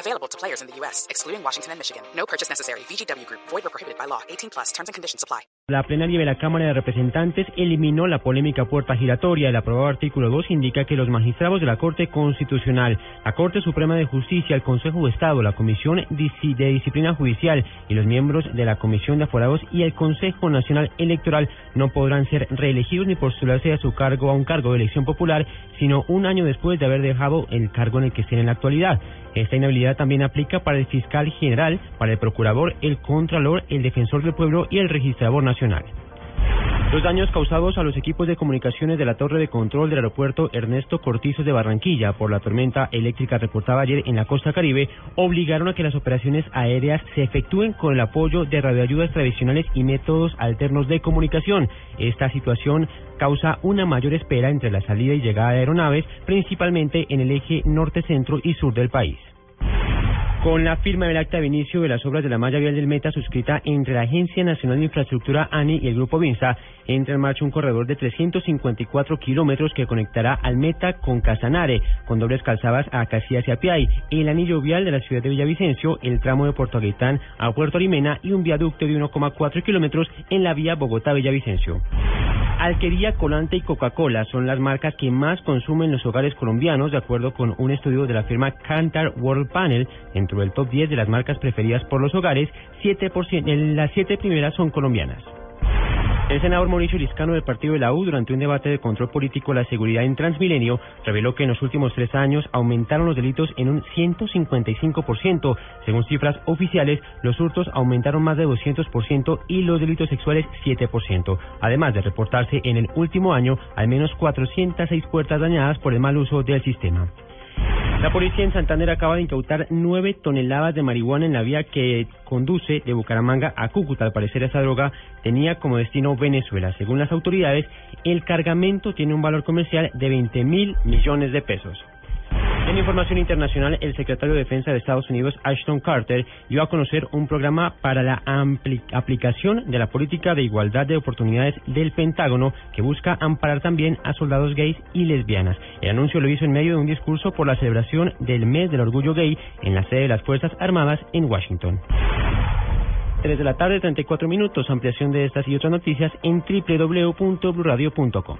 Available to players in the U.S., excluding Washington and Michigan. No purchase necessary. VGW Group. Void or prohibited by law. 18 plus. Terms and conditions apply. La plenaria de la Cámara de Representantes eliminó la polémica puerta giratoria. El aprobado artículo 2 indica que los magistrados de la Corte Constitucional, la Corte Suprema de Justicia, el Consejo de Estado, la Comisión de Disciplina Judicial y los miembros de la Comisión de Aforados y el Consejo Nacional Electoral no podrán ser reelegidos ni postularse a su cargo a un cargo de elección popular, sino un año después de haber dejado el cargo en el que estén en la actualidad. Esta inhabilidad también aplica para el fiscal general, para el procurador, el contralor, el defensor del pueblo y el registrador nacional. Los daños causados a los equipos de comunicaciones de la torre de control del aeropuerto Ernesto Cortizos de Barranquilla por la tormenta eléctrica reportada ayer en la costa caribe obligaron a que las operaciones aéreas se efectúen con el apoyo de radioayudas tradicionales y métodos alternos de comunicación. Esta situación causa una mayor espera entre la salida y llegada de aeronaves, principalmente en el eje norte, centro y sur del país. Con la firma del acta de inicio de las obras de la malla vial del Meta suscrita entre la Agencia Nacional de Infraestructura ANI y el Grupo Vinsa, entra en marcha un corredor de 354 kilómetros que conectará al Meta con Casanare, con dobles calzadas a Casillas y Apiay, el anillo vial de la ciudad de Villavicencio, el tramo de Puerto Aguitán a Puerto Arimena y un viaducto de 1,4 kilómetros en la vía Bogotá-Villavicencio. Alquería, Colante y Coca-Cola son las marcas que más consumen los hogares colombianos, de acuerdo con un estudio de la firma Cantar World Panel. Dentro del top 10 de las marcas preferidas por los hogares, 7%, las siete primeras son colombianas. El senador Mauricio Liscano del partido de la U, durante un debate de control político de la seguridad en Transmilenio, reveló que en los últimos tres años aumentaron los delitos en un 155%. Según cifras oficiales, los hurtos aumentaron más de 200% y los delitos sexuales 7%. Además de reportarse en el último año al menos 406 puertas dañadas por el mal uso del sistema. La policía en Santander acaba de incautar nueve toneladas de marihuana en la vía que conduce de Bucaramanga a Cúcuta. Al parecer, esa droga tenía como destino Venezuela. Según las autoridades, el cargamento tiene un valor comercial de 20 mil millones de pesos. En información internacional, el secretario de Defensa de Estados Unidos, Ashton Carter, dio a conocer un programa para la aplicación de la política de igualdad de oportunidades del Pentágono que busca amparar también a soldados gays y lesbianas. El anuncio lo hizo en medio de un discurso por la celebración del mes del orgullo gay en la sede de las Fuerzas Armadas en Washington. 3 de la tarde, 34 minutos. Ampliación de estas y otras noticias en www.bluradio.com.